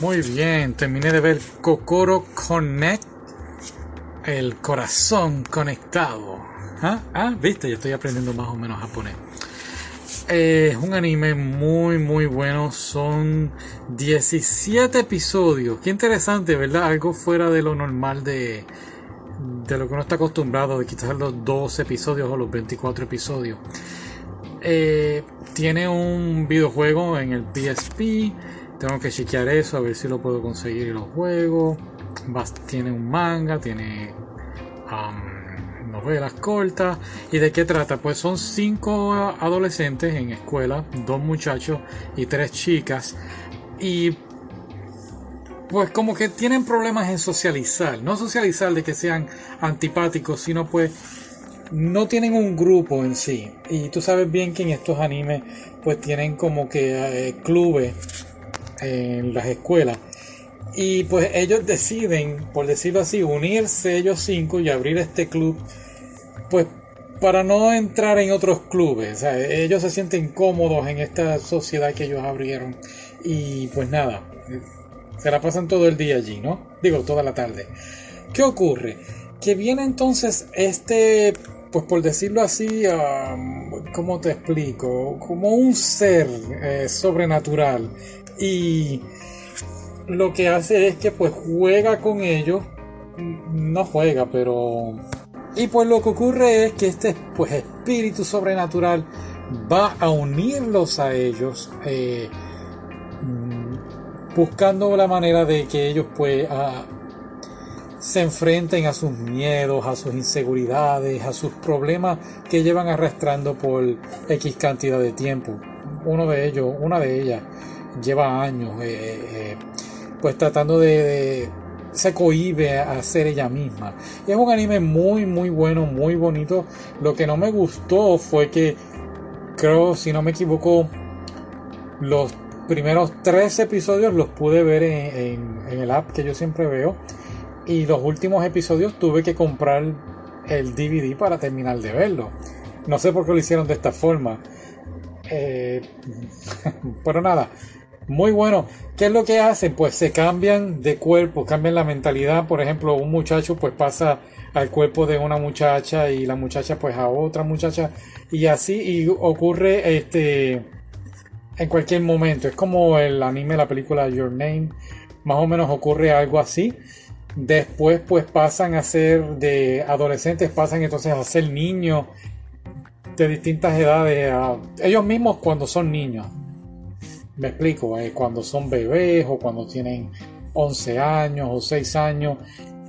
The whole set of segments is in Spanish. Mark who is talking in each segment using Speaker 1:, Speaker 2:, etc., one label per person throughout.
Speaker 1: Muy bien, terminé de ver Kokoro Connect, el corazón conectado. ¿Ah? ah, viste, ya estoy aprendiendo más o menos japonés. Es un anime muy muy bueno, son 17 episodios. Qué interesante, ¿verdad? Algo fuera de lo normal de, de lo que uno está acostumbrado, de quizás los 12 episodios o los 24 episodios. Eh, tiene un videojuego en el PSP. Tengo que chequear eso, a ver si lo puedo conseguir y lo juego. Tiene un manga, tiene um, novelas cortas. ¿Y de qué trata? Pues son cinco adolescentes en escuela, dos muchachos y tres chicas. Y pues como que tienen problemas en socializar. No socializar de que sean antipáticos, sino pues no tienen un grupo en sí. Y tú sabes bien que en estos animes pues tienen como que eh, clubes en las escuelas. Y pues ellos deciden, por decirlo así, unirse ellos cinco y abrir este club. Pues para no entrar en otros clubes. ellos se sienten cómodos en esta sociedad que ellos abrieron. Y pues nada, se la pasan todo el día allí, ¿no? Digo, toda la tarde. ¿Qué ocurre? Que viene entonces este pues por decirlo así, ¿cómo te explico? Como un ser eh, sobrenatural. Y lo que hace es que pues juega con ellos. No juega, pero... Y pues lo que ocurre es que este pues espíritu sobrenatural va a unirlos a ellos. Eh, mm, buscando la manera de que ellos pues se enfrenten a sus miedos, a sus inseguridades, a sus problemas que llevan arrastrando por X cantidad de tiempo. Uno de ellos, una de ellas, lleva años eh, eh, pues tratando de, se cohibe a ser ella misma. Y es un anime muy, muy bueno, muy bonito. Lo que no me gustó fue que, creo, si no me equivoco, los primeros tres episodios los pude ver en el app que yo siempre veo y los últimos episodios tuve que comprar el DVD para terminar de verlo. No sé por qué lo hicieron de esta forma. Eh, pero nada, muy bueno. ¿Qué es lo que hacen? Pues se cambian de cuerpo, cambian la mentalidad. Por ejemplo, un muchacho pues pasa al cuerpo de una muchacha y la muchacha pues a otra muchacha y así y ocurre este en cualquier momento. Es como el anime, la película Your Name. Más o menos ocurre algo así. Después pues pasan a ser de adolescentes, pasan entonces a ser niños de distintas edades, ellos mismos cuando son niños. Me explico, eh, cuando son bebés o cuando tienen 11 años o 6 años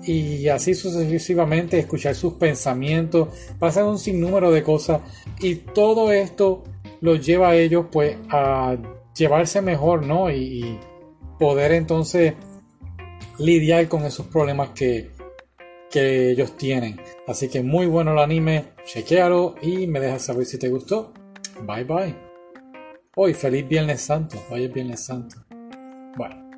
Speaker 1: y así sucesivamente escuchar sus pensamientos, pasan un sinnúmero de cosas y todo esto los lleva a ellos pues a llevarse mejor, ¿no? y poder entonces lidiar con esos problemas que, que ellos tienen. Así que muy bueno el anime, chequealo y me dejas saber si te gustó. Bye bye. Hoy, feliz Viernes Santo. Hoy es Viernes Santo. Bueno.